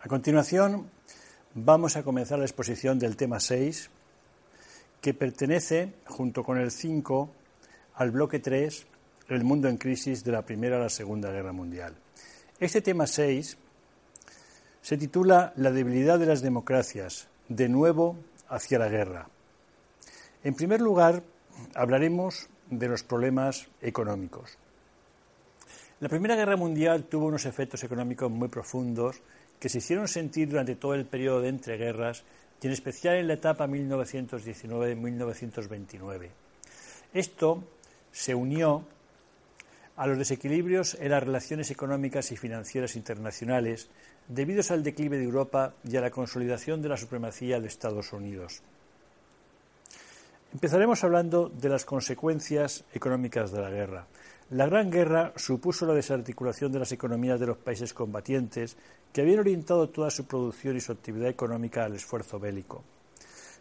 A continuación, vamos a comenzar la exposición del tema 6, que pertenece, junto con el 5, al bloque 3, el mundo en crisis de la Primera a la Segunda Guerra Mundial. Este tema 6 se titula La debilidad de las democracias, de nuevo hacia la guerra. En primer lugar, hablaremos de los problemas económicos. La Primera Guerra Mundial tuvo unos efectos económicos muy profundos que se hicieron sentir durante todo el periodo de entreguerras y en especial en la etapa 1919-1929. Esto se unió a los desequilibrios en las relaciones económicas y financieras internacionales debidos al declive de Europa y a la consolidación de la supremacía de Estados Unidos. Empezaremos hablando de las consecuencias económicas de la guerra. La Gran Guerra supuso la desarticulación de las economías de los países combatientes que habían orientado toda su producción y su actividad económica al esfuerzo bélico.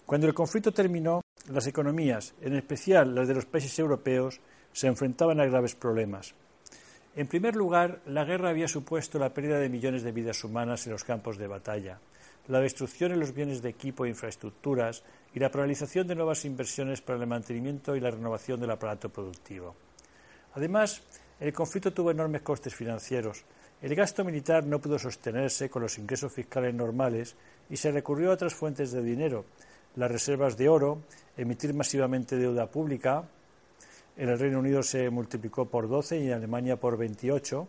Cuando el conflicto terminó, las economías, en especial las de los países europeos, se enfrentaban a graves problemas. En primer lugar, la guerra había supuesto la pérdida de millones de vidas humanas en los campos de batalla, la destrucción en los bienes de equipo e infraestructuras y la paralización de nuevas inversiones para el mantenimiento y la renovación del aparato productivo. Además, el conflicto tuvo enormes costes financieros. El gasto militar no pudo sostenerse con los ingresos fiscales normales y se recurrió a otras fuentes de dinero, las reservas de oro, emitir masivamente deuda pública. En el Reino Unido se multiplicó por 12 y en Alemania por 28,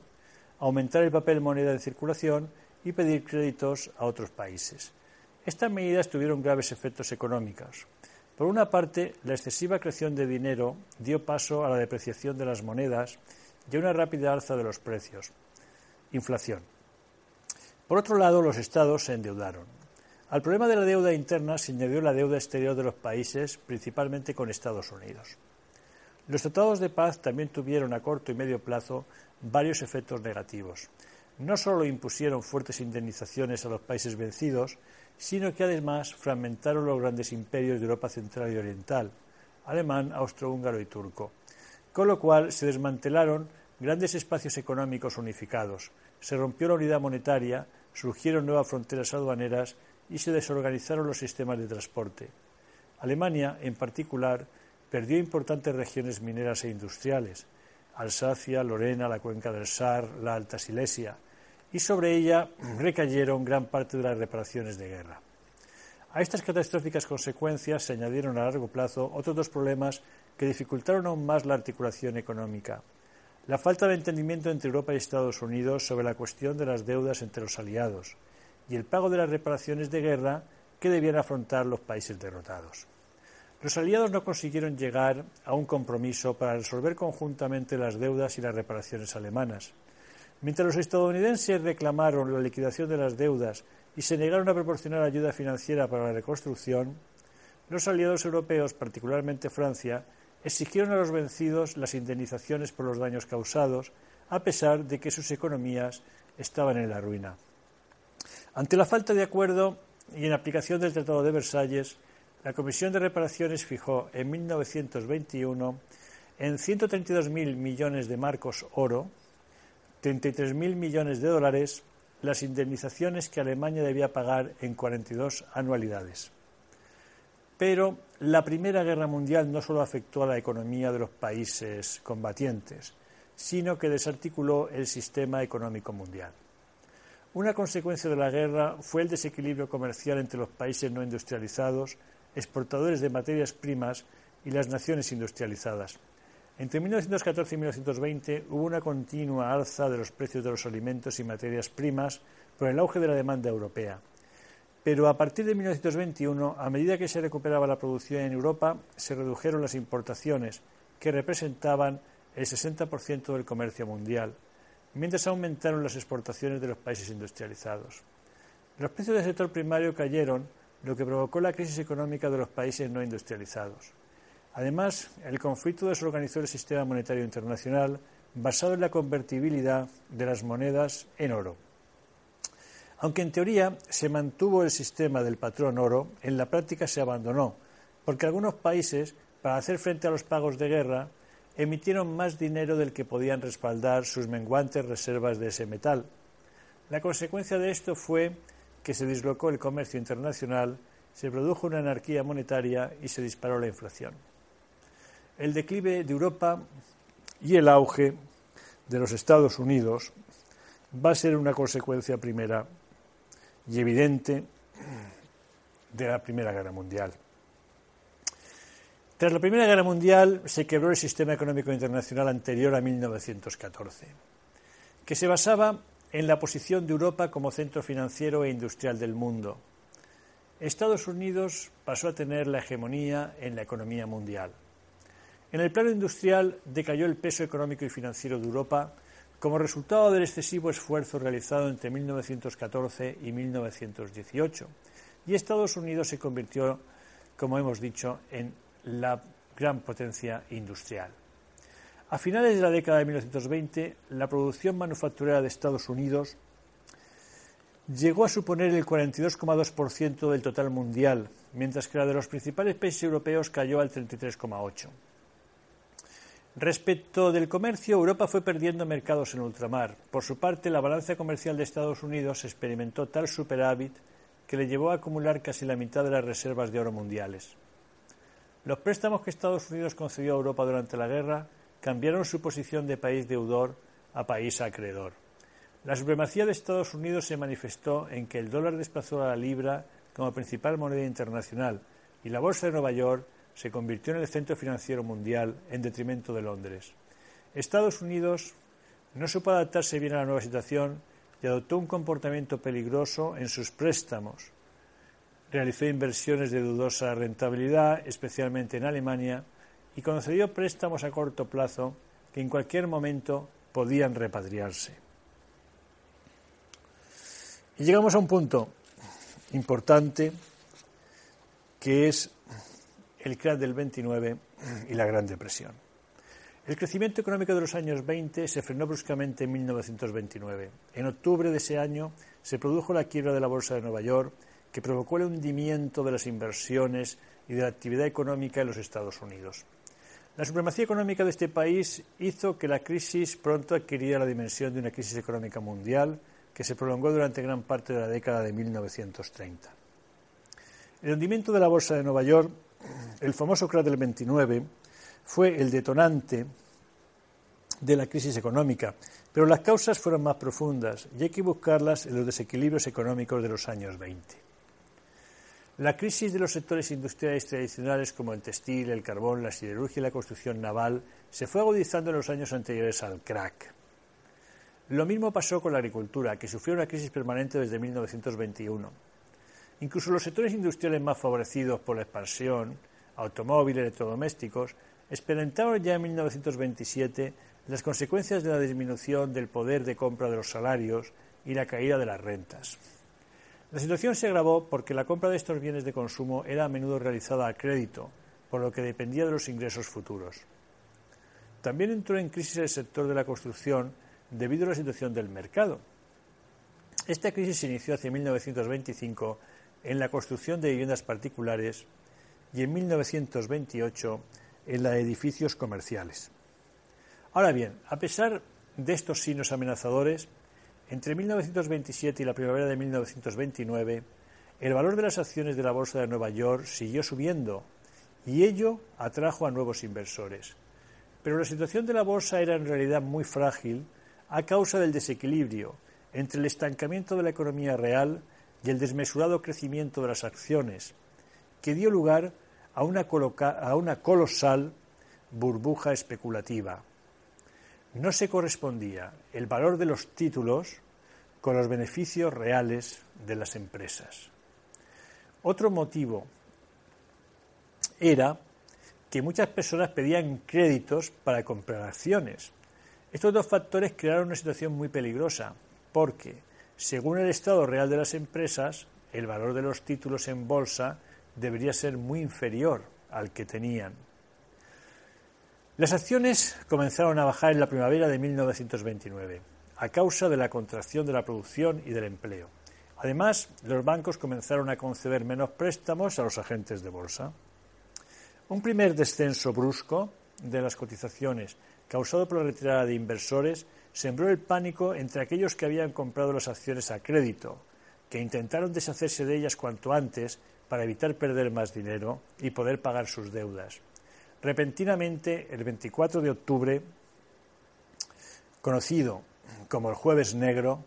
aumentar el papel moneda en circulación y pedir créditos a otros países. Estas medidas tuvieron graves efectos económicos. Por una parte, la excesiva creación de dinero dio paso a la depreciación de las monedas y a una rápida alza de los precios. Inflación. Por otro lado, los estados se endeudaron. Al problema de la deuda interna se añadió la deuda exterior de los países, principalmente con Estados Unidos. Los tratados de paz también tuvieron a corto y medio plazo varios efectos negativos. No solo impusieron fuertes indemnizaciones a los países vencidos, sino que además fragmentaron los grandes imperios de Europa Central y Oriental, alemán, austrohúngaro y turco, con lo cual se desmantelaron grandes espacios económicos unificados, se rompió la unidad monetaria, surgieron nuevas fronteras aduaneras y se desorganizaron los sistemas de transporte. Alemania, en particular, perdió importantes regiones mineras e industriales, Alsacia, Lorena, la cuenca del Sar, la Alta Silesia, y sobre ella recayeron gran parte de las reparaciones de guerra. A estas catastróficas consecuencias se añadieron a largo plazo otros dos problemas que dificultaron aún más la articulación económica. La falta de entendimiento entre Europa y Estados Unidos sobre la cuestión de las deudas entre los aliados y el pago de las reparaciones de guerra que debían afrontar los países derrotados. Los aliados no consiguieron llegar a un compromiso para resolver conjuntamente las deudas y las reparaciones alemanas. Mientras los estadounidenses reclamaron la liquidación de las deudas y se negaron a proporcionar ayuda financiera para la reconstrucción, los aliados europeos, particularmente Francia, exigieron a los vencidos las indemnizaciones por los daños causados, a pesar de que sus economías estaban en la ruina. Ante la falta de acuerdo y en aplicación del Tratado de Versalles, la Comisión de Reparaciones fijó en 1921 en 132.000 millones de marcos oro 33.000 millones de dólares las indemnizaciones que Alemania debía pagar en 42 anualidades. Pero la Primera Guerra Mundial no solo afectó a la economía de los países combatientes, sino que desarticuló el sistema económico mundial. Una consecuencia de la guerra fue el desequilibrio comercial entre los países no industrializados, exportadores de materias primas, y las naciones industrializadas. Entre 1914 y 1920 hubo una continua alza de los precios de los alimentos y materias primas por el auge de la demanda europea. Pero a partir de 1921, a medida que se recuperaba la producción en Europa, se redujeron las importaciones, que representaban el 60% del comercio mundial, mientras aumentaron las exportaciones de los países industrializados. Los precios del sector primario cayeron, lo que provocó la crisis económica de los países no industrializados. Además, el conflicto desorganizó el sistema monetario internacional basado en la convertibilidad de las monedas en oro. Aunque en teoría se mantuvo el sistema del patrón oro, en la práctica se abandonó, porque algunos países, para hacer frente a los pagos de guerra, emitieron más dinero del que podían respaldar sus menguantes reservas de ese metal. La consecuencia de esto fue que se dislocó el comercio internacional, se produjo una anarquía monetaria y se disparó la inflación. El declive de Europa y el auge de los Estados Unidos va a ser una consecuencia primera y evidente de la Primera Guerra Mundial. Tras la Primera Guerra Mundial se quebró el sistema económico internacional anterior a 1914, que se basaba en la posición de Europa como centro financiero e industrial del mundo. Estados Unidos pasó a tener la hegemonía en la economía mundial. En el plano industrial decayó el peso económico y financiero de Europa como resultado del excesivo esfuerzo realizado entre 1914 y 1918, y Estados Unidos se convirtió, como hemos dicho, en la gran potencia industrial. A finales de la década de 1920, la producción manufacturera de Estados Unidos llegó a suponer el 42,2% del total mundial, mientras que la de los principales países europeos cayó al 33,8%. Respecto del comercio, Europa fue perdiendo mercados en ultramar. Por su parte, la balanza comercial de Estados Unidos experimentó tal superávit que le llevó a acumular casi la mitad de las reservas de oro mundiales. Los préstamos que Estados Unidos concedió a Europa durante la guerra cambiaron su posición de país deudor a país acreedor. La supremacía de Estados Unidos se manifestó en que el dólar desplazó a la libra como principal moneda internacional y la Bolsa de Nueva York se convirtió en el centro financiero mundial en detrimento de Londres. Estados Unidos no supo adaptarse bien a la nueva situación y adoptó un comportamiento peligroso en sus préstamos. Realizó inversiones de dudosa rentabilidad, especialmente en Alemania, y concedió préstamos a corto plazo que en cualquier momento podían repatriarse. Y llegamos a un punto importante que es el crack del 29 y la Gran Depresión. El crecimiento económico de los años 20 se frenó bruscamente en 1929. En octubre de ese año se produjo la quiebra de la Bolsa de Nueva York, que provocó el hundimiento de las inversiones y de la actividad económica en los Estados Unidos. La supremacía económica de este país hizo que la crisis pronto adquiriera la dimensión de una crisis económica mundial que se prolongó durante gran parte de la década de 1930. El hundimiento de la Bolsa de Nueva York el famoso crack del 29 fue el detonante de la crisis económica, pero las causas fueron más profundas y hay que buscarlas en los desequilibrios económicos de los años 20. La crisis de los sectores industriales tradicionales como el textil, el carbón, la siderurgia y la construcción naval se fue agudizando en los años anteriores al crack. Lo mismo pasó con la agricultura, que sufrió una crisis permanente desde 1921. Incluso los sectores industriales más favorecidos por la expansión, automóviles, electrodomésticos, experimentaron ya en 1927 las consecuencias de la disminución del poder de compra de los salarios y la caída de las rentas. La situación se agravó porque la compra de estos bienes de consumo era a menudo realizada a crédito, por lo que dependía de los ingresos futuros. También entró en crisis el sector de la construcción debido a la situación del mercado. Esta crisis se inició hacia 1925 en la construcción de viviendas particulares y en 1928 en la de edificios comerciales. Ahora bien, a pesar de estos signos amenazadores, entre 1927 y la primavera de 1929, el valor de las acciones de la Bolsa de Nueva York siguió subiendo y ello atrajo a nuevos inversores. Pero la situación de la Bolsa era en realidad muy frágil a causa del desequilibrio entre el estancamiento de la economía real y el desmesurado crecimiento de las acciones, que dio lugar a una, colosal burbuja especulativa. No se correspondía el valor de los títulos con los beneficios reales de las empresas. Otro motivo era que muchas personas pedían créditos para comprar acciones. Estos dos factores crearon una situación muy peligrosa, porque según el estado real de las empresas, el valor de los títulos en bolsa debería ser muy inferior al que tenían. Las acciones comenzaron a bajar en la primavera de 1929 a causa de la contracción de la producción y del empleo. Además, los bancos comenzaron a conceder menos préstamos a los agentes de bolsa. Un primer descenso brusco de las cotizaciones causado por la retirada de inversores sembró el pánico entre aquellos que habían comprado las acciones a crédito, que intentaron deshacerse de ellas cuanto antes para evitar perder más dinero y poder pagar sus deudas. Repentinamente, el 24 de octubre, conocido como el Jueves Negro,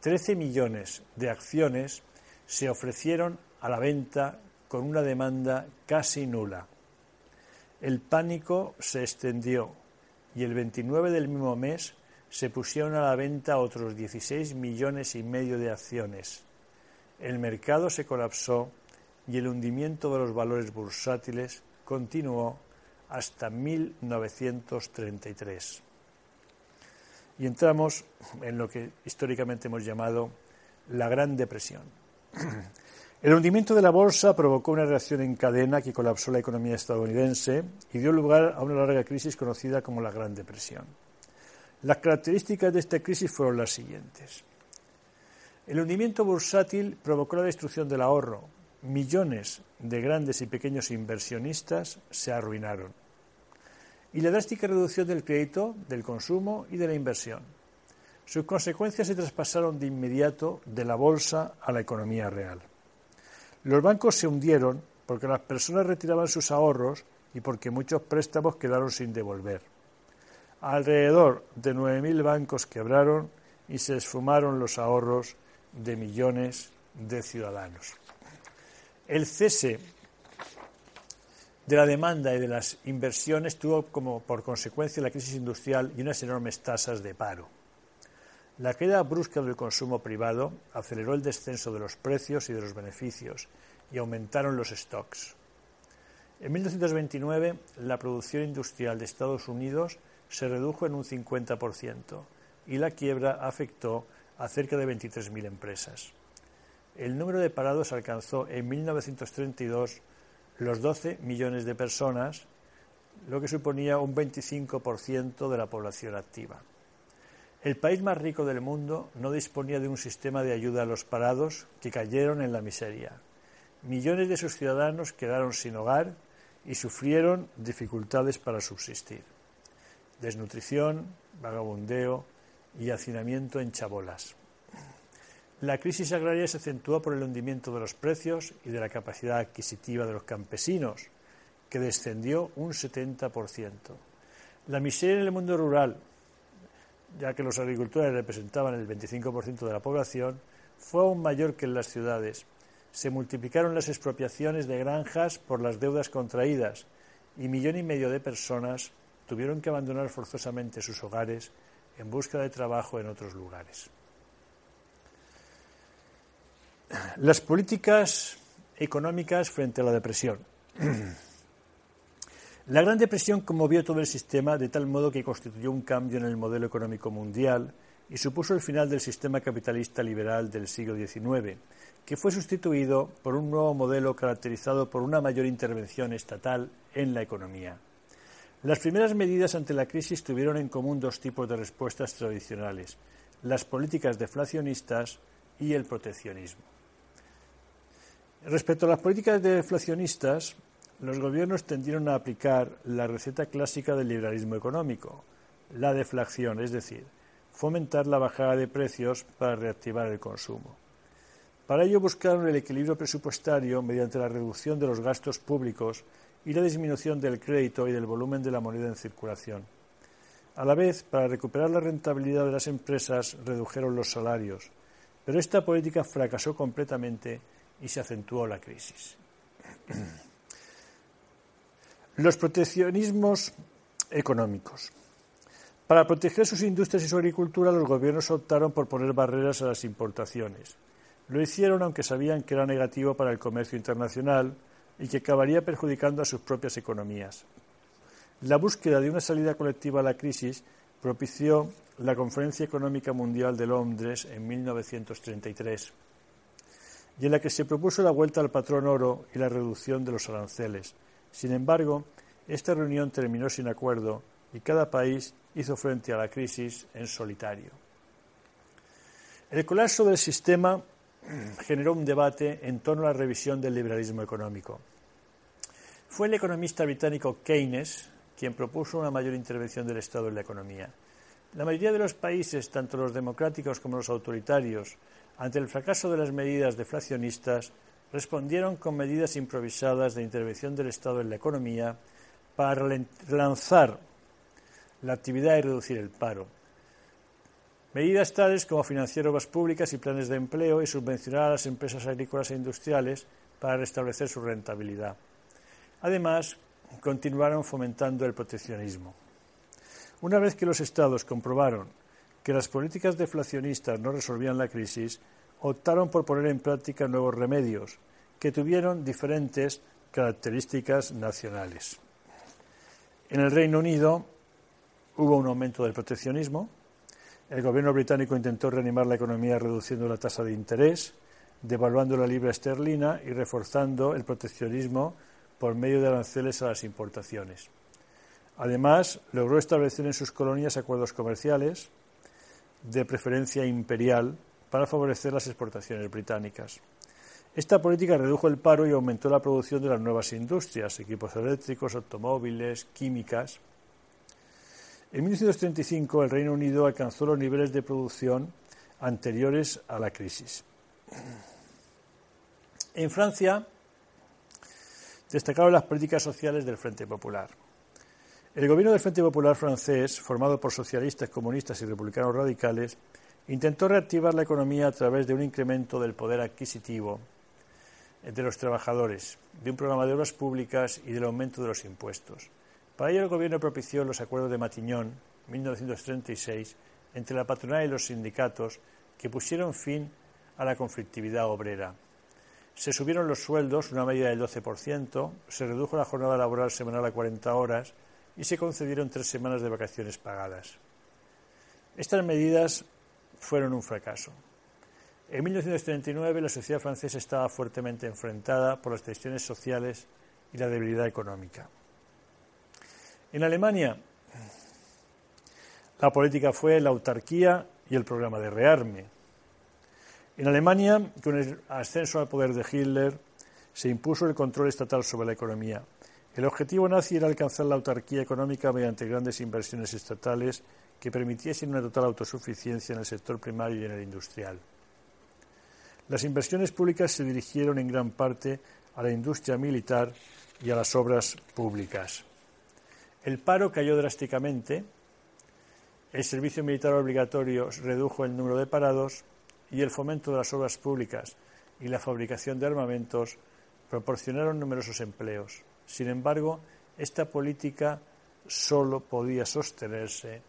13 millones de acciones se ofrecieron a la venta con una demanda casi nula. El pánico se extendió y el 29 del mismo mes se pusieron a la venta otros 16 millones y medio de acciones. El mercado se colapsó y el hundimiento de los valores bursátiles continuó hasta 1933. Y entramos en lo que históricamente hemos llamado la Gran Depresión. El hundimiento de la bolsa provocó una reacción en cadena que colapsó la economía estadounidense y dio lugar a una larga crisis conocida como la Gran Depresión. Las características de esta crisis fueron las siguientes. El hundimiento bursátil provocó la destrucción del ahorro. Millones de grandes y pequeños inversionistas se arruinaron. Y la drástica reducción del crédito, del consumo y de la inversión. Sus consecuencias se traspasaron de inmediato de la bolsa a la economía real. Los bancos se hundieron porque las personas retiraban sus ahorros y porque muchos préstamos quedaron sin devolver. Alrededor de 9.000 bancos quebraron y se esfumaron los ahorros de millones de ciudadanos. El cese de la demanda y de las inversiones tuvo como por consecuencia la crisis industrial y unas enormes tasas de paro. La caída brusca del consumo privado aceleró el descenso de los precios y de los beneficios y aumentaron los stocks. En 1929, la producción industrial de Estados Unidos se redujo en un 50% y la quiebra afectó a cerca de 23.000 empresas. El número de parados alcanzó en 1932 los 12 millones de personas, lo que suponía un 25% de la población activa. El país más rico del mundo no disponía de un sistema de ayuda a los parados que cayeron en la miseria. Millones de sus ciudadanos quedaron sin hogar y sufrieron dificultades para subsistir. Desnutrición, vagabundeo y hacinamiento en chabolas. La crisis agraria se acentuó por el hundimiento de los precios y de la capacidad adquisitiva de los campesinos, que descendió un 70%. La miseria en el mundo rural, ya que los agricultores representaban el 25% de la población, fue aún mayor que en las ciudades. Se multiplicaron las expropiaciones de granjas por las deudas contraídas y millón y medio de personas tuvieron que abandonar forzosamente sus hogares en busca de trabajo en otros lugares. Las políticas económicas frente a la depresión. La Gran Depresión conmovió todo el sistema de tal modo que constituyó un cambio en el modelo económico mundial y supuso el final del sistema capitalista liberal del siglo XIX, que fue sustituido por un nuevo modelo caracterizado por una mayor intervención estatal en la economía. Las primeras medidas ante la crisis tuvieron en común dos tipos de respuestas tradicionales, las políticas deflacionistas y el proteccionismo. Respecto a las políticas deflacionistas, los gobiernos tendieron a aplicar la receta clásica del liberalismo económico, la deflación, es decir, fomentar la bajada de precios para reactivar el consumo. Para ello buscaron el equilibrio presupuestario mediante la reducción de los gastos públicos y la disminución del crédito y del volumen de la moneda en circulación. A la vez, para recuperar la rentabilidad de las empresas, redujeron los salarios, pero esta política fracasó completamente y se acentuó la crisis. Los proteccionismos económicos. Para proteger sus industrias y su agricultura, los gobiernos optaron por poner barreras a las importaciones. Lo hicieron aunque sabían que era negativo para el comercio internacional y que acabaría perjudicando a sus propias economías. La búsqueda de una salida colectiva a la crisis propició la Conferencia Económica Mundial de Londres en 1933, y en la que se propuso la vuelta al patrón oro y la reducción de los aranceles, sin embargo, esta reunión terminó sin acuerdo y cada país hizo frente a la crisis en solitario. El colapso del sistema generó un debate en torno a la revisión del liberalismo económico. Fue el economista británico Keynes quien propuso una mayor intervención del Estado en la economía. La mayoría de los países, tanto los democráticos como los autoritarios, ante el fracaso de las medidas deflacionistas, respondieron con medidas improvisadas de intervención del Estado en la economía para relanzar la actividad y reducir el paro. Medidas tales como financiar obras públicas y planes de empleo y subvencionar a las empresas agrícolas e industriales para restablecer su rentabilidad. Además, continuaron fomentando el proteccionismo. Una vez que los Estados comprobaron que las políticas deflacionistas no resolvían la crisis, optaron por poner en práctica nuevos remedios que tuvieron diferentes características nacionales. En el Reino Unido hubo un aumento del proteccionismo. El gobierno británico intentó reanimar la economía reduciendo la tasa de interés, devaluando la libra esterlina y reforzando el proteccionismo por medio de aranceles a las importaciones. Además, logró establecer en sus colonias acuerdos comerciales de preferencia imperial para favorecer las exportaciones británicas. Esta política redujo el paro y aumentó la producción de las nuevas industrias, equipos eléctricos, automóviles, químicas. En 1935 el Reino Unido alcanzó los niveles de producción anteriores a la crisis. En Francia destacaron las políticas sociales del Frente Popular. El gobierno del Frente Popular francés, formado por socialistas, comunistas y republicanos radicales, intentó reactivar la economía a través de un incremento del poder adquisitivo de los trabajadores, de un programa de obras públicas y del aumento de los impuestos. Para ello, el Gobierno propició los acuerdos de Matignon, 1936, entre la patronal y los sindicatos, que pusieron fin a la conflictividad obrera. Se subieron los sueldos, una medida del 12%, se redujo la jornada laboral semanal a 40 horas y se concedieron tres semanas de vacaciones pagadas. Estas medidas fueron un fracaso. En 1939 la sociedad francesa estaba fuertemente enfrentada por las tensiones sociales y la debilidad económica. En Alemania la política fue la autarquía y el programa de rearme. En Alemania, con el ascenso al poder de Hitler, se impuso el control estatal sobre la economía. El objetivo nazi era alcanzar la autarquía económica mediante grandes inversiones estatales que permitiesen una total autosuficiencia en el sector primario y en el industrial. Las inversiones públicas se dirigieron en gran parte a la industria militar y a las obras públicas. El paro cayó drásticamente, el servicio militar obligatorio redujo el número de parados y el fomento de las obras públicas y la fabricación de armamentos proporcionaron numerosos empleos. Sin embargo, esta política solo podía sostenerse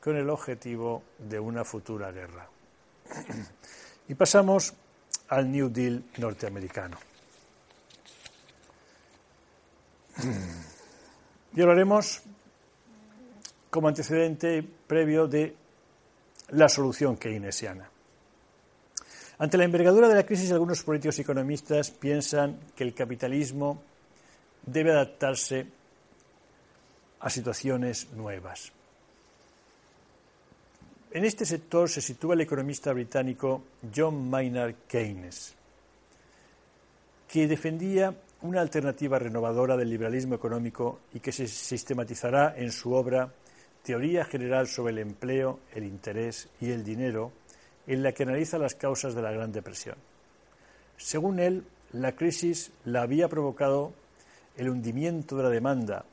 con el objetivo de una futura guerra. Y pasamos al New Deal norteamericano. Y hablaremos como antecedente previo de la solución keynesiana. Ante la envergadura de la crisis, algunos políticos y economistas piensan que el capitalismo debe adaptarse a situaciones nuevas. En este sector se sitúa el economista británico John Maynard Keynes, que defendía una alternativa renovadora del liberalismo económico y que se sistematizará en su obra Teoría General sobre el Empleo, el Interés y el Dinero, en la que analiza las causas de la Gran Depresión. Según él, la crisis la había provocado el hundimiento de la demanda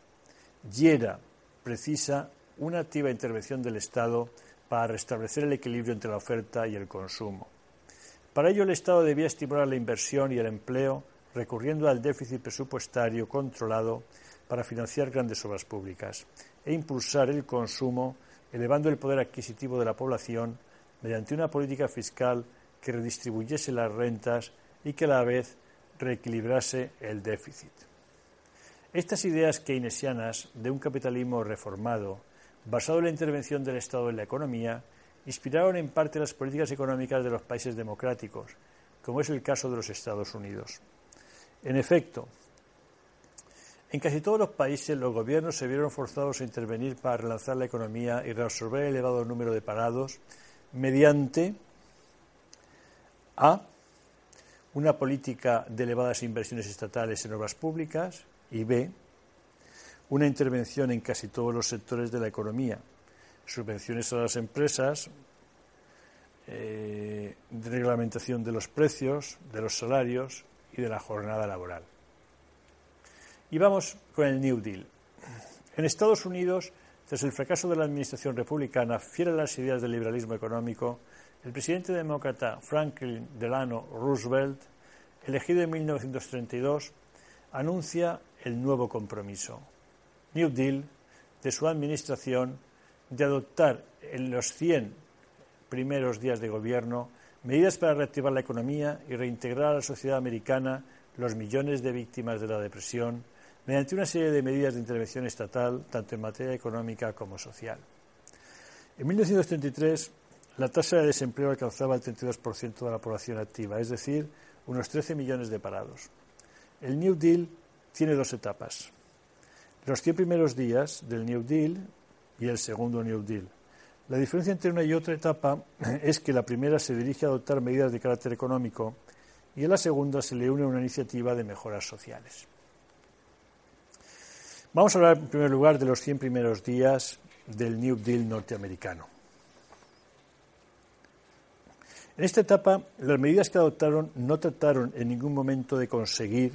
y era precisa una activa intervención del Estado para restablecer el equilibrio entre la oferta y el consumo. Para ello, el Estado debía estimular la inversión y el empleo recurriendo al déficit presupuestario controlado para financiar grandes obras públicas e impulsar el consumo, elevando el poder adquisitivo de la población mediante una política fiscal que redistribuyese las rentas y que a la vez reequilibrase el déficit. Estas ideas keynesianas de un capitalismo reformado, basado en la intervención del Estado en la economía, inspiraron en parte las políticas económicas de los países democráticos, como es el caso de los Estados Unidos. En efecto, en casi todos los países los gobiernos se vieron forzados a intervenir para relanzar la economía y reabsorber el elevado número de parados mediante A. Una política de elevadas inversiones estatales en obras públicas y B. una intervención en casi todos los sectores de la economía, subvenciones a las empresas, eh, reglamentación de los precios, de los salarios y de la jornada laboral. Y vamos con el New Deal. En Estados Unidos, tras el fracaso de la administración republicana, fiel a las ideas del liberalismo económico, el presidente demócrata Franklin Delano Roosevelt, elegido en 1932, anuncia el nuevo compromiso, New Deal, de su administración de adoptar en los 100 primeros días de gobierno medidas para reactivar la economía y reintegrar a la sociedad americana los millones de víctimas de la depresión mediante una serie de medidas de intervención estatal, tanto en materia económica como social. En 1933, la tasa de desempleo alcanzaba el 32% de la población activa, es decir, unos 13 millones de parados. El New Deal tiene dos etapas. Los 100 primeros días del New Deal y el segundo New Deal. La diferencia entre una y otra etapa es que la primera se dirige a adoptar medidas de carácter económico y a la segunda se le une una iniciativa de mejoras sociales. Vamos a hablar en primer lugar de los 100 primeros días del New Deal norteamericano. En esta etapa, las medidas que adoptaron no trataron en ningún momento de conseguir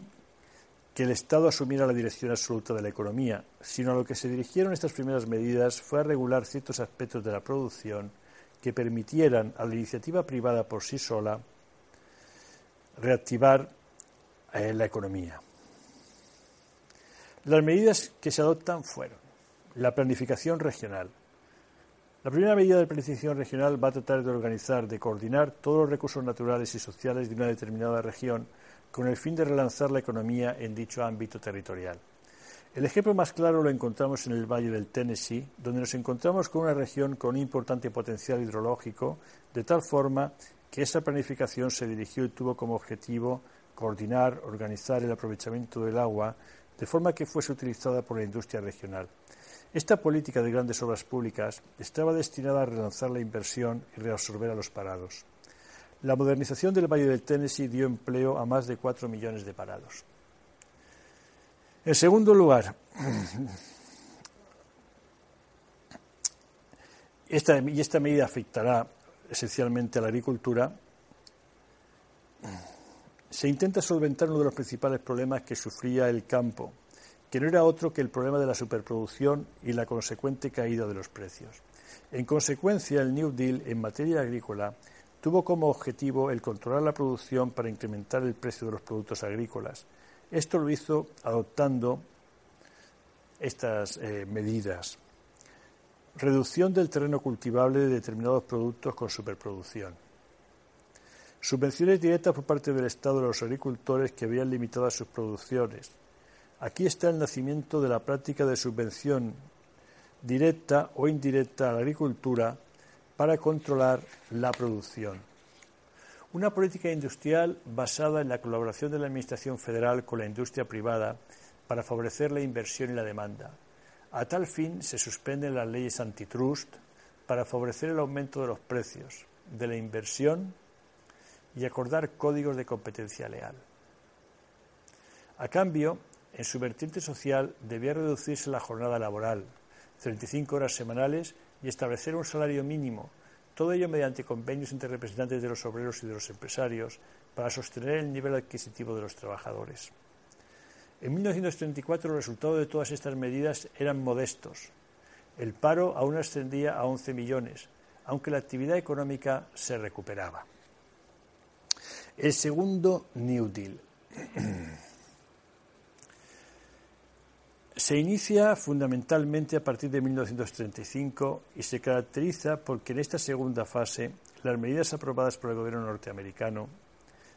que el Estado asumiera la dirección absoluta de la economía, sino a lo que se dirigieron estas primeras medidas fue a regular ciertos aspectos de la producción que permitieran a la iniciativa privada por sí sola reactivar eh, la economía. Las medidas que se adoptan fueron la planificación regional. La primera medida de planificación regional va a tratar de organizar, de coordinar todos los recursos naturales y sociales de una determinada región con el fin de relanzar la economía en dicho ámbito territorial. El ejemplo más claro lo encontramos en el Valle del Tennessee, donde nos encontramos con una región con un importante potencial hidrológico, de tal forma que esa planificación se dirigió y tuvo como objetivo coordinar, organizar el aprovechamiento del agua de forma que fuese utilizada por la industria regional. Esta política de grandes obras públicas estaba destinada a relanzar la inversión y reabsorber a los parados. La modernización del Valle del Tennessee dio empleo a más de cuatro millones de parados. En segundo lugar, esta, y esta medida afectará esencialmente a la agricultura, se intenta solventar uno de los principales problemas que sufría el campo, que no era otro que el problema de la superproducción y la consecuente caída de los precios. En consecuencia, el New Deal en materia agrícola tuvo como objetivo el controlar la producción para incrementar el precio de los productos agrícolas. Esto lo hizo adoptando estas eh, medidas. Reducción del terreno cultivable de determinados productos con superproducción. Subvenciones directas por parte del Estado a los agricultores que habían limitado sus producciones. Aquí está el nacimiento de la práctica de subvención directa o indirecta a la agricultura para controlar la producción. Una política industrial basada en la colaboración de la Administración federal con la industria privada para favorecer la inversión y la demanda. A tal fin se suspenden las leyes antitrust para favorecer el aumento de los precios, de la inversión y acordar códigos de competencia leal. A cambio, en su vertiente social debía reducirse la jornada laboral, 35 horas semanales y establecer un salario mínimo, todo ello mediante convenios entre representantes de los obreros y de los empresarios para sostener el nivel adquisitivo de los trabajadores. En 1934 los resultados de todas estas medidas eran modestos. El paro aún ascendía a 11 millones, aunque la actividad económica se recuperaba. El segundo New Deal. Se inicia fundamentalmente a partir de 1935 y se caracteriza porque en esta segunda fase las medidas aprobadas por el gobierno norteamericano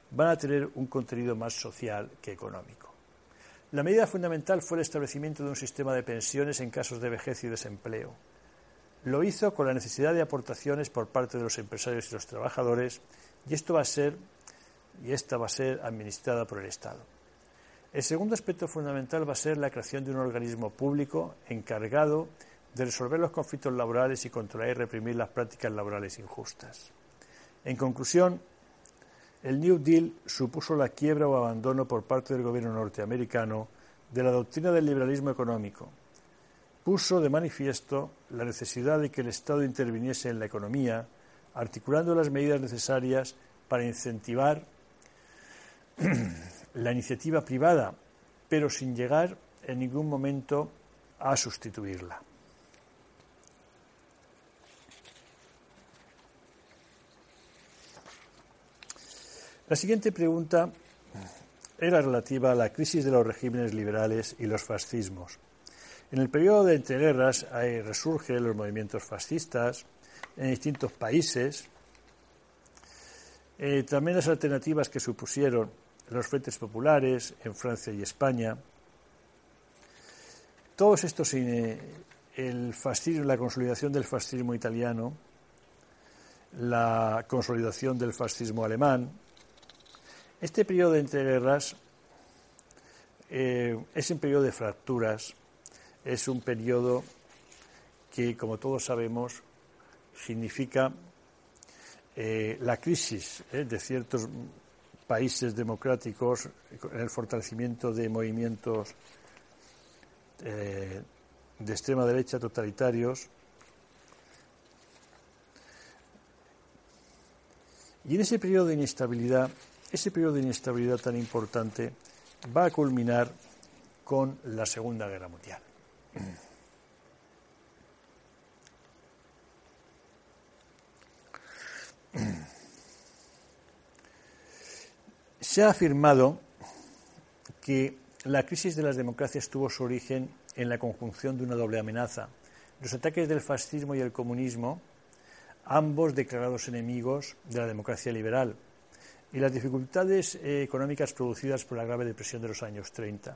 van a tener un contenido más social que económico. La medida fundamental fue el establecimiento de un sistema de pensiones en casos de vejez y desempleo. Lo hizo con la necesidad de aportaciones por parte de los empresarios y los trabajadores y esto va a ser y esta va a ser administrada por el Estado. El segundo aspecto fundamental va a ser la creación de un organismo público encargado de resolver los conflictos laborales y controlar y reprimir las prácticas laborales injustas. En conclusión, el New Deal supuso la quiebra o abandono por parte del gobierno norteamericano de la doctrina del liberalismo económico puso de manifiesto la necesidad de que el Estado interviniese en la economía, articulando las medidas necesarias para incentivar la iniciativa privada, pero sin llegar en ningún momento a sustituirla. La siguiente pregunta era relativa a la crisis de los regímenes liberales y los fascismos. En el periodo de entreguerras resurgen los movimientos fascistas en distintos países. Eh, también las alternativas que supusieron los frentes populares en Francia y España. Todos estos, eh, el fascismo, la consolidación del fascismo italiano, la consolidación del fascismo alemán. Este periodo de entreguerras eh, es un periodo de fracturas, es un periodo que, como todos sabemos, significa eh, la crisis de ciertos países democráticos, en el fortalecimiento de movimientos eh, de extrema derecha totalitarios. Y en ese periodo de inestabilidad, ese periodo de inestabilidad tan importante va a culminar con la Segunda Guerra Mundial. Se ha afirmado que la crisis de las democracias tuvo su origen en la conjunción de una doble amenaza. Los ataques del fascismo y el comunismo, ambos declarados enemigos de la democracia liberal, y las dificultades eh, económicas producidas por la grave depresión de los años 30.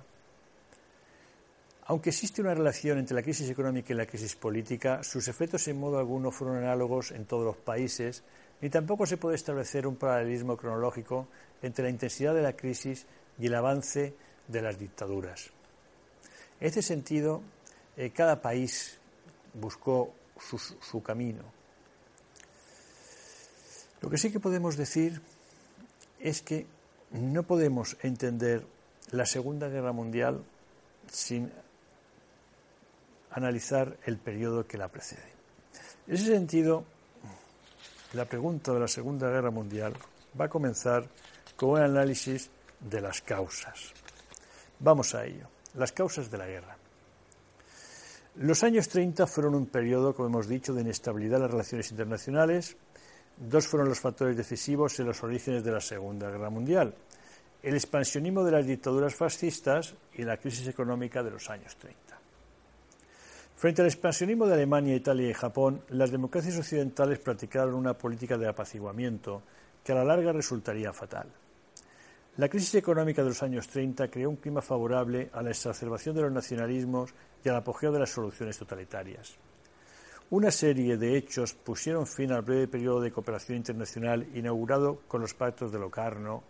Aunque existe una relación entre la crisis económica y la crisis política, sus efectos en modo alguno fueron análogos en todos los países, ni tampoco se puede establecer un paralelismo cronológico entre la intensidad de la crisis y el avance de las dictaduras. En este sentido, eh, cada país buscó su, camino. Lo que sí que podemos decir es que no podemos entender la Segunda Guerra Mundial sin analizar el periodo que la precede. En ese sentido, la pregunta de la Segunda Guerra Mundial va a comenzar con un análisis de las causas. Vamos a ello. Las causas de la guerra. Los años 30 fueron un periodo, como hemos dicho, de inestabilidad en las relaciones internacionales. Dos fueron los factores decisivos en los orígenes de la Segunda Guerra Mundial. El expansionismo de las dictaduras fascistas y la crisis económica de los años 30. Frente al expansionismo de Alemania, Italia y Japón, las democracias occidentales practicaron una política de apaciguamiento que a la larga resultaría fatal. La crisis económica de los años 30 creó un clima favorable a la exacerbación de los nacionalismos y al apogeo de las soluciones totalitarias. Una serie de hechos pusieron fin al breve periodo de cooperación internacional inaugurado con los pactos de Locarno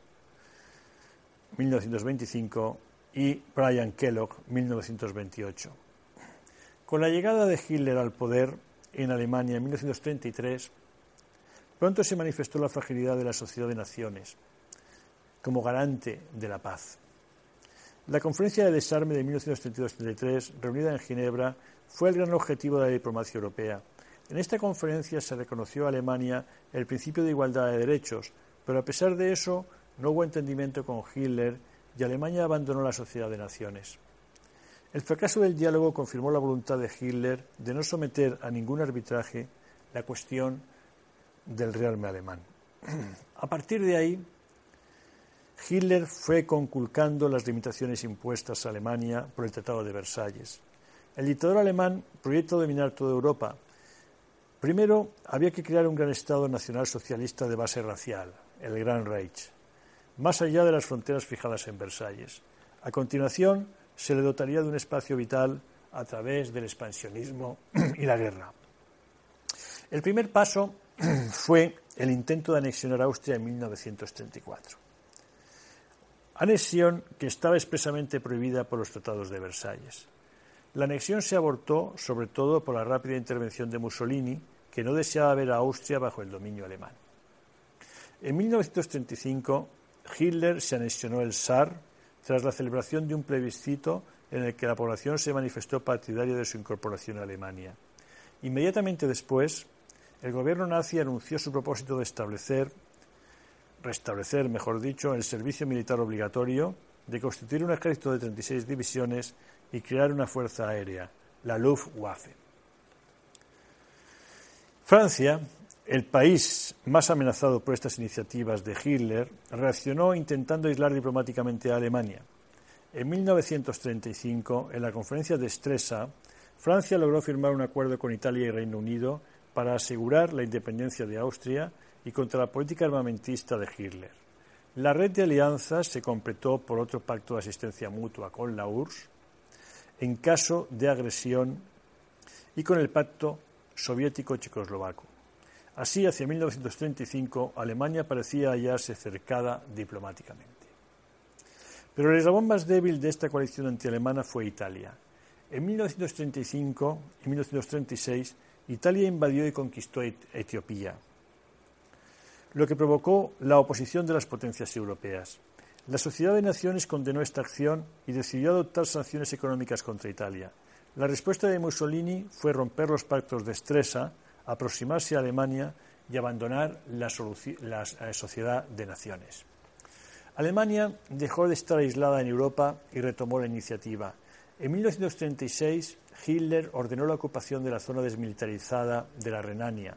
1925 y Brian Kellogg 1928. Con la llegada de Hitler al poder en Alemania en 1933, Pronto se manifestó la fragilidad de la sociedad de naciones como garante de la paz. La conferencia de desarme de 1932-33, reunida en Ginebra, fue el gran objetivo de la diplomacia europea. En esta conferencia se reconoció a Alemania el principio de igualdad de derechos, pero a pesar de eso no hubo entendimiento con Hitler y Alemania abandonó la sociedad de naciones. El fracaso del diálogo confirmó la voluntad de Hitler de no someter a ningún arbitraje la cuestión del realme alemán. A partir de ahí, Hitler fue conculcando las limitaciones impuestas a Alemania por el Tratado de Versalles. El dictador alemán proyectó dominar toda Europa. Primero, había que crear un gran Estado nacional socialista de base racial, el Gran Reich, más allá de las fronteras fijadas en Versalles. A continuación, se le dotaría de un espacio vital a través del expansionismo y la guerra. El primer paso fue el intento de anexionar Austria en 1934. Anexión que estaba expresamente prohibida por los tratados de Versalles. La anexión se abortó sobre todo por la rápida intervención de Mussolini, que no deseaba ver a Austria bajo el dominio alemán. En 1935, Hitler se anexionó el Saar tras la celebración de un plebiscito en el que la población se manifestó partidaria de su incorporación a Alemania. Inmediatamente después, el gobierno nazi anunció su propósito de establecer, restablecer, mejor dicho, el servicio militar obligatorio, de constituir un ejército de 36 divisiones y crear una fuerza aérea, la Luftwaffe. Francia, el país más amenazado por estas iniciativas de Hitler, reaccionó intentando aislar diplomáticamente a Alemania. En 1935, en la conferencia de Stresa, Francia logró firmar un acuerdo con Italia y Reino Unido para asegurar la independencia de Austria y contra la política armamentista de Hitler. La red de alianzas se completó por otro pacto de asistencia mutua con la URSS en caso de agresión y con el pacto soviético-checoslovaco. Así, hacia 1935, Alemania parecía hallarse cercada diplomáticamente. Pero el eslabón más débil de esta coalición antialemana fue Italia. En 1935 y 1936, Italia invadió y conquistó Etiopía, lo que provocó la oposición de las potencias europeas. La Sociedad de Naciones condenó esta acción y decidió adoptar sanciones económicas contra Italia. La respuesta de Mussolini fue romper los pactos de Stresa, aproximarse a Alemania y abandonar la, eh, Sociedad de Naciones. Alemania dejó de estar aislada en Europa y retomó la iniciativa. En 1936, Hitler ordenó la ocupación de la zona desmilitarizada de la Renania,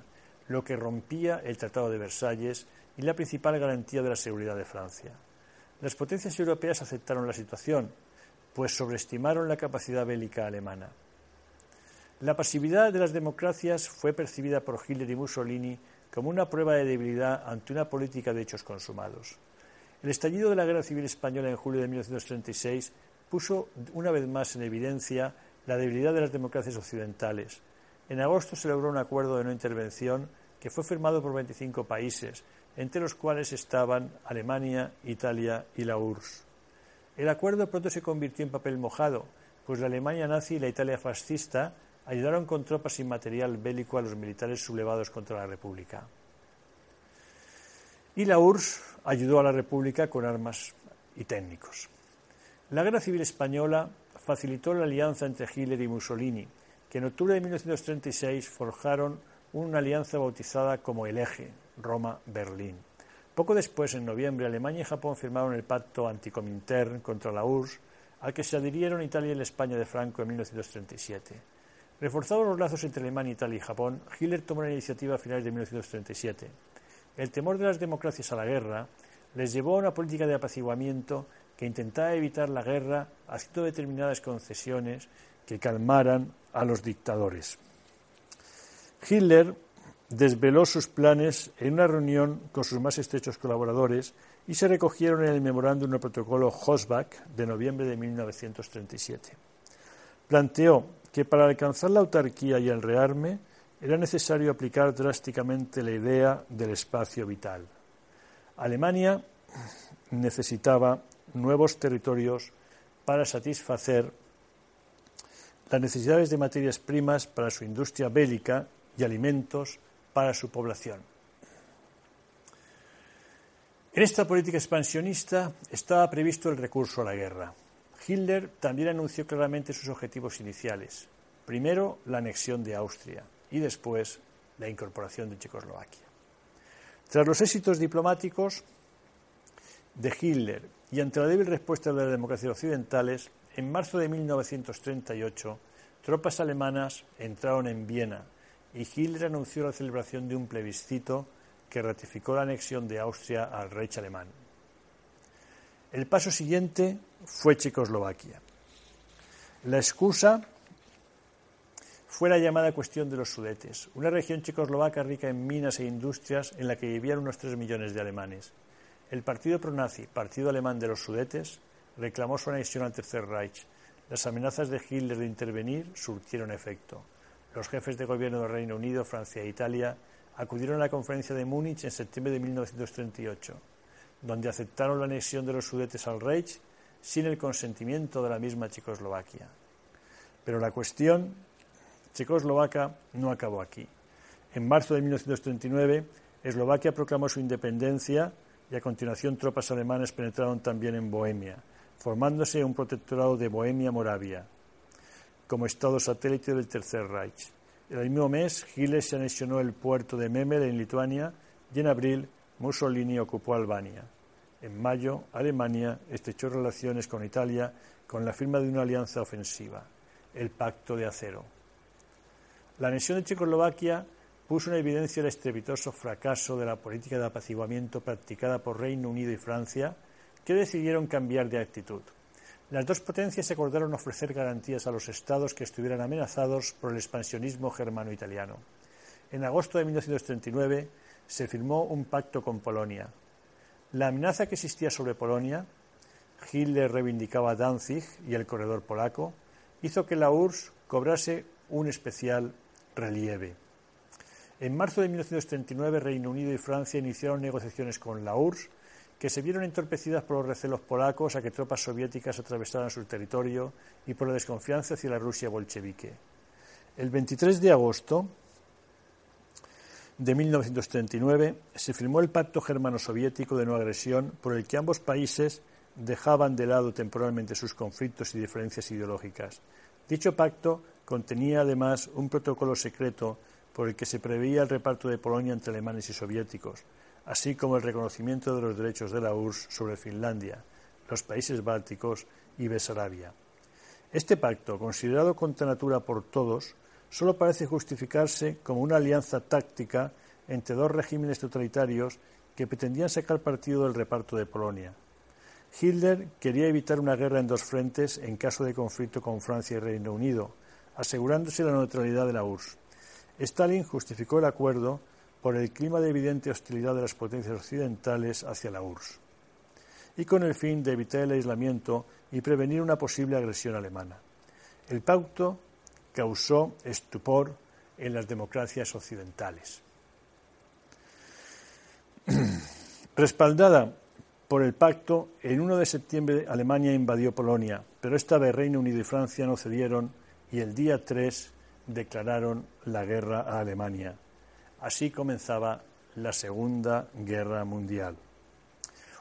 lo que rompía el Tratado de Versalles y la principal garantía de la seguridad de Francia. Las potencias europeas aceptaron la situación, pues sobreestimaron la capacidad bélica alemana. La pasividad de las democracias fue percibida por Hitler y Mussolini como una prueba de debilidad ante una política de hechos consumados. El estallido de la Guerra Civil Española en julio de 1936 puso una vez más en evidencia la debilidad de las democracias occidentales. En agosto se logró un acuerdo de no intervención que fue firmado por 25 países, entre los cuales estaban Alemania, Italia y la URSS. El acuerdo pronto se convirtió en papel mojado, pues la Alemania nazi y la Italia fascista ayudaron con tropas y material bélico a los militares sublevados contra la República. Y la URSS ayudó a la República con armas y técnicos. La Guerra Civil Española facilitó la alianza entre Hitler y Mussolini, que en octubre de 1936 forjaron una alianza bautizada como el Eje, Roma-Berlín. Poco después, en noviembre, Alemania y Japón firmaron el pacto anticomintern contra la URSS, al que se adhirieron Italia y la España de Franco en 1937. Reforzados los lazos entre Alemania, Italia y Japón, Hitler tomó la iniciativa a finales de 1937. El temor de las democracias a la guerra les llevó a una política de apaciguamiento que intentaba evitar la guerra haciendo determinadas concesiones que calmaran a los dictadores. Hitler desveló sus planes en una reunión con sus más estrechos colaboradores y se recogieron en el memorándum del protocolo Hosbach de noviembre de 1937. Planteó que para alcanzar la autarquía y el rearme era necesario aplicar drásticamente la idea del espacio vital. Alemania necesitaba nuevos territorios para satisfacer las necesidades de materias primas para su industria bélica y alimentos para su población. En esta política expansionista estaba previsto el recurso a la guerra. Hitler también anunció claramente sus objetivos iniciales. Primero, la anexión de Austria y después la incorporación de Checoslovaquia. Tras los éxitos diplomáticos de Hitler y ante la débil respuesta de las democracias occidentales, en marzo de 1938, tropas alemanas entraron en Viena y Hitler anunció la celebración de un plebiscito que ratificó la anexión de Austria al Reich alemán. El paso siguiente fue Checoslovaquia. La excusa fue la llamada cuestión de los Sudetes, una región checoslovaca rica en minas e industrias en la que vivían unos tres millones de alemanes. El partido pronazi, Partido Alemán de los Sudetes, reclamó su anexión al Tercer Reich. Las amenazas de Hitler de intervenir surtieron efecto. Los jefes de gobierno del Reino Unido, Francia e Italia acudieron a la conferencia de Múnich en septiembre de 1938, donde aceptaron la anexión de los Sudetes al Reich sin el consentimiento de la misma Checoslovaquia. Pero la cuestión checoslovaca no acabó aquí. En marzo de 1939, Eslovaquia proclamó su independencia y a continuación tropas alemanas penetraron también en Bohemia. formándose un protectorado de Bohemia-Moravia como estado satélite del Tercer Reich. El mismo mes, Hitler se anexionó el puerto de Memel en Lituania y en abril Mussolini ocupó Albania. En mayo, Alemania estrechó relaciones con Italia con la firma de una alianza ofensiva, el Pacto de Acero. La anexión de Checoslovaquia puso en evidencia el estrepitoso fracaso de la política de apaciguamiento practicada por Reino Unido y Francia, que decidieron cambiar de actitud. Las dos potencias acordaron ofrecer garantías a los estados que estuvieran amenazados por el expansionismo germano-italiano. En agosto de 1939 se firmó un pacto con Polonia. La amenaza que existía sobre Polonia, Hitler reivindicaba Danzig y el corredor polaco, hizo que la URSS cobrase un especial relieve. En marzo de 1939 Reino Unido y Francia iniciaron negociaciones con la URSS que se vieron entorpecidas por los recelos polacos a que tropas soviéticas atravesaran su territorio y por la desconfianza hacia la Rusia bolchevique. El 23 de agosto de 1939 se firmó el Pacto Germano-Soviético de no agresión por el que ambos países dejaban de lado temporalmente sus conflictos y diferencias ideológicas. Dicho pacto contenía además un protocolo secreto por el que se preveía el reparto de Polonia entre alemanes y soviéticos, así como el reconocimiento de los derechos de la URSS sobre Finlandia, los países bálticos y Besarabia. Este pacto, considerado contra natura por todos, solo parece justificarse como una alianza táctica entre dos regímenes totalitarios que pretendían sacar partido del reparto de Polonia. Hitler quería evitar una guerra en dos frentes en caso de conflicto con Francia y Reino Unido, asegurándose la neutralidad de la URSS. Stalin justificó el acuerdo por el clima de evidente hostilidad de las potencias occidentales hacia la URSS y con el fin de evitar el aislamiento y prevenir una posible agresión alemana. El pacto causó estupor en las democracias occidentales. Respaldada por el pacto, el 1 de septiembre Alemania invadió Polonia, pero esta vez Reino Unido y Francia no cedieron y el día 3 declararon la guerra a Alemania. Así comenzaba la Segunda Guerra Mundial.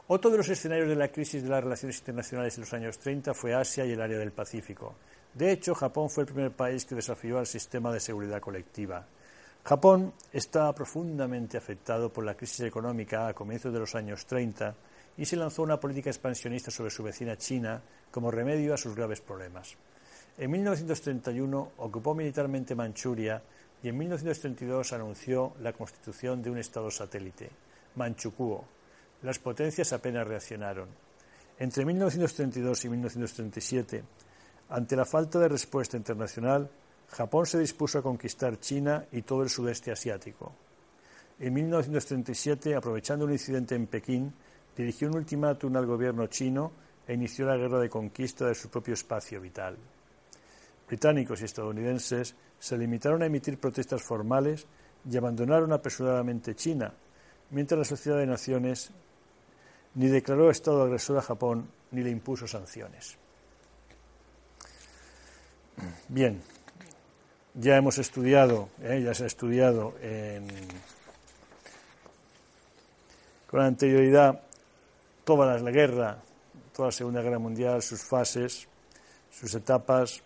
Otro de los escenarios de la crisis de las relaciones internacionales en los años 30 fue Asia y el área del Pacífico. De hecho, Japón fue el primer país que desafió al sistema de seguridad colectiva. Japón estaba profundamente afectado por la crisis económica a comienzos de los años 30 y se lanzó una política expansionista sobre su vecina China como remedio a sus graves problemas. En 1931 ocupó militarmente Manchuria y en 1932 anunció la constitución de un Estado satélite, Manchukuo. Las potencias apenas reaccionaron. Entre 1932 y 1937, ante la falta de respuesta internacional, Japón se dispuso a conquistar China y todo el sudeste asiático. En 1937, aprovechando un incidente en Pekín, dirigió un ultimátum al gobierno chino e inició la guerra de conquista de su propio espacio vital. Británicos y estadounidenses se limitaron a emitir protestas formales y abandonaron apresuradamente China, mientras la Sociedad de Naciones ni declaró Estado agresor a Japón ni le impuso sanciones. Bien, ya hemos estudiado, eh, ya se ha estudiado con anterioridad toda la guerra, toda la Segunda Guerra Mundial, sus fases, sus etapas.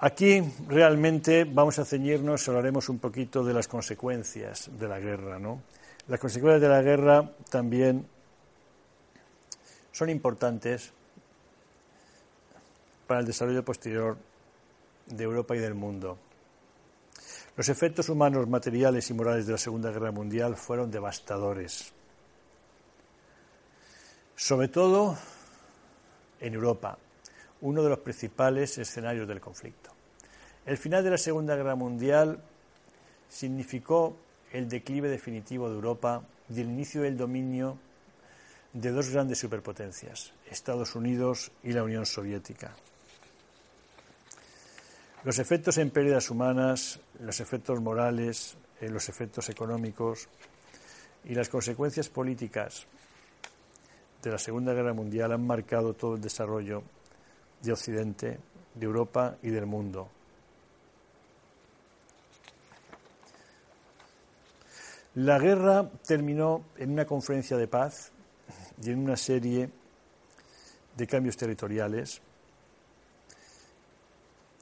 Aquí realmente vamos a ceñirnos, hablaremos un poquito de las consecuencias de la guerra. ¿no? Las consecuencias de la guerra también son importantes para el desarrollo posterior de Europa y del mundo. Los efectos humanos, materiales y morales de la Segunda Guerra Mundial fueron devastadores sobre todo en Europa, uno de los principales escenarios del conflicto. El final de la Segunda Guerra Mundial significó el declive definitivo de Europa y el inicio del dominio de dos grandes superpotencias, Estados Unidos y la Unión Soviética. Los efectos en pérdidas humanas, los efectos morales, eh, los efectos económicos y las consecuencias políticas de la Segunda Guerra Mundial han marcado todo el desarrollo de Occidente, de Europa y del mundo. La guerra terminó en una conferencia de paz y en una serie de cambios territoriales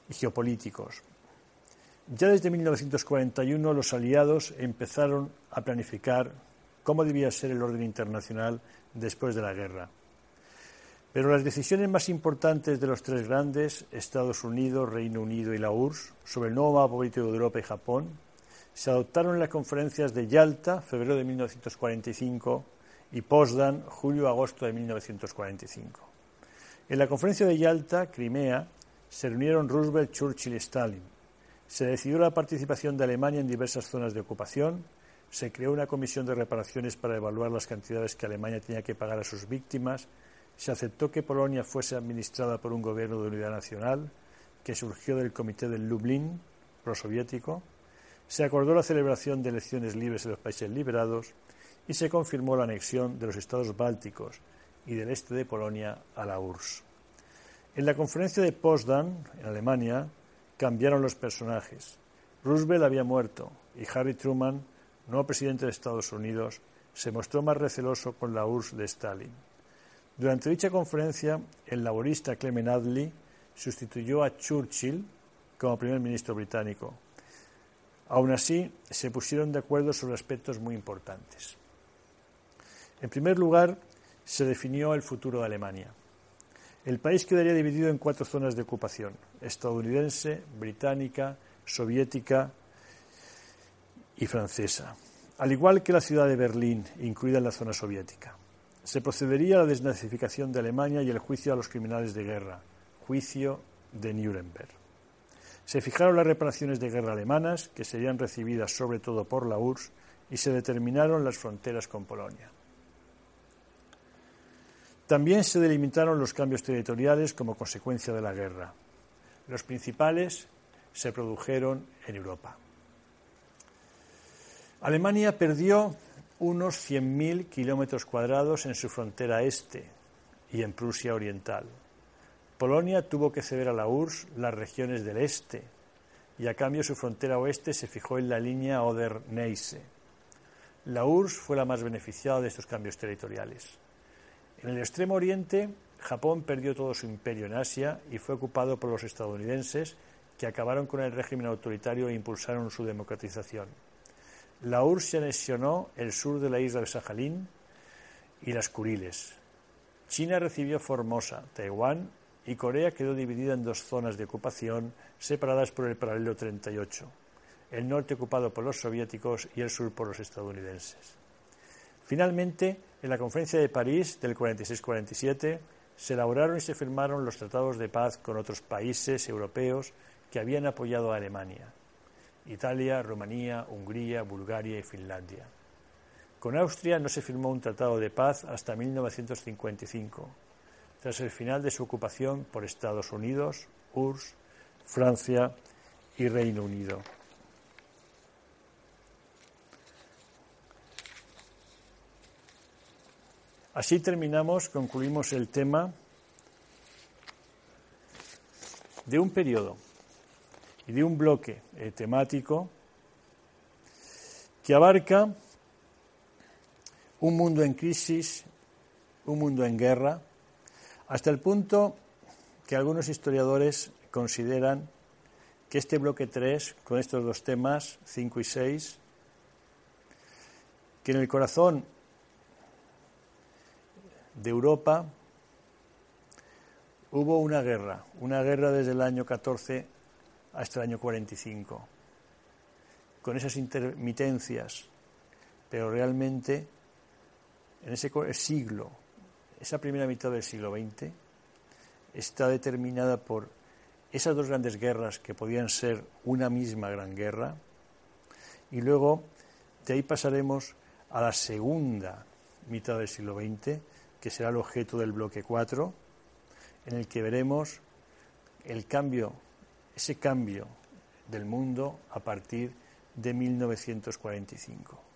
y geopolíticos. Ya desde 1941 los aliados empezaron a planificar cómo debía ser el orden internacional después de la guerra. Pero las decisiones más importantes de los tres grandes, Estados Unidos, Reino Unido y la URSS, sobre el nuevo mapa político de Europa y Japón, se adoptaron en las conferencias de Yalta, febrero de 1945, y Potsdam, julio-agosto de 1945. En la conferencia de Yalta, Crimea, se reunieron Roosevelt, Churchill y Stalin. Se decidió la participación de Alemania en diversas zonas de ocupación, se creó una comisión de reparaciones para evaluar las cantidades que Alemania tenía que pagar a sus víctimas, se aceptó que Polonia fuese administrada por un gobierno de unidad nacional, que surgió del Comité de Lublin, prosoviético, se acordó la celebración de elecciones libres en los países liberados y se confirmó la anexión de los estados bálticos y del este de Polonia a la URSS. En la conferencia de Potsdam, en Alemania, cambiaron los personajes. Roosevelt había muerto y Harry Truman, nuevo presidente de Estados Unidos, se mostró más receloso con la URSS de Stalin. Durante dicha conferencia, el laborista Clement Attlee sustituyó a Churchill como primer ministro británico. Aún así, se pusieron de acuerdo sobre aspectos muy importantes. En primer lugar, se definió el futuro de Alemania. El país quedaría dividido en cuatro zonas de ocupación, estadounidense, británica, soviética y francesa, al igual que la ciudad de Berlín, incluida en la zona soviética. Se procedería a la desnazificación de Alemania y el juicio a los criminales de guerra, juicio de Nuremberg. Se fijaron las reparaciones de guerra alemanas, que serían recibidas sobre todo por la URSS, y se determinaron las fronteras con Polonia. También se delimitaron los cambios territoriales como consecuencia de la guerra. Los principales se produjeron en Europa. Alemania perdió unos 100.000 kilómetros cuadrados en su frontera este y en Prusia Oriental. Polonia tuvo que ceder a la URSS las regiones del este y a cambio su frontera oeste se fijó en la línea Oder-Neisse. La URSS fue la más beneficiada de estos cambios territoriales. En el extremo oriente, Japón perdió todo su imperio en Asia y fue ocupado por los estadounidenses, que acabaron con el régimen autoritario e impulsaron su democratización. La URSS anexionó el sur de la isla de Sajalín y las Kuriles. China recibió Formosa, Taiwán y Corea quedó dividida en dos zonas de ocupación separadas por el paralelo 38, el norte ocupado por los soviéticos y el sur por los estadounidenses. Finalmente, en la Conferencia de París del 46-47 se elaboraron y se firmaron los tratados de paz con otros países europeos que habían apoyado a Alemania. Italia, Rumanía, Hungría, Bulgaria y Finlandia. Con Austria no se firmó un tratado de paz hasta 1955, tras el final de su ocupación por Estados Unidos, URSS, Francia y Reino Unido. Así terminamos, concluimos el tema de un periodo y de un bloque eh, temático que abarca un mundo en crisis, un mundo en guerra, hasta el punto que algunos historiadores consideran que este bloque 3, con estos dos temas, 5 y 6, que en el corazón de Europa hubo una guerra, una guerra desde el año 14 hasta el año 45, con esas intermitencias, pero realmente en ese siglo, esa primera mitad del siglo XX, está determinada por esas dos grandes guerras que podían ser una misma gran guerra, y luego de ahí pasaremos a la segunda mitad del siglo XX, que será el objeto del bloque 4, en el que veremos el cambio, ese cambio del mundo a partir de 1945.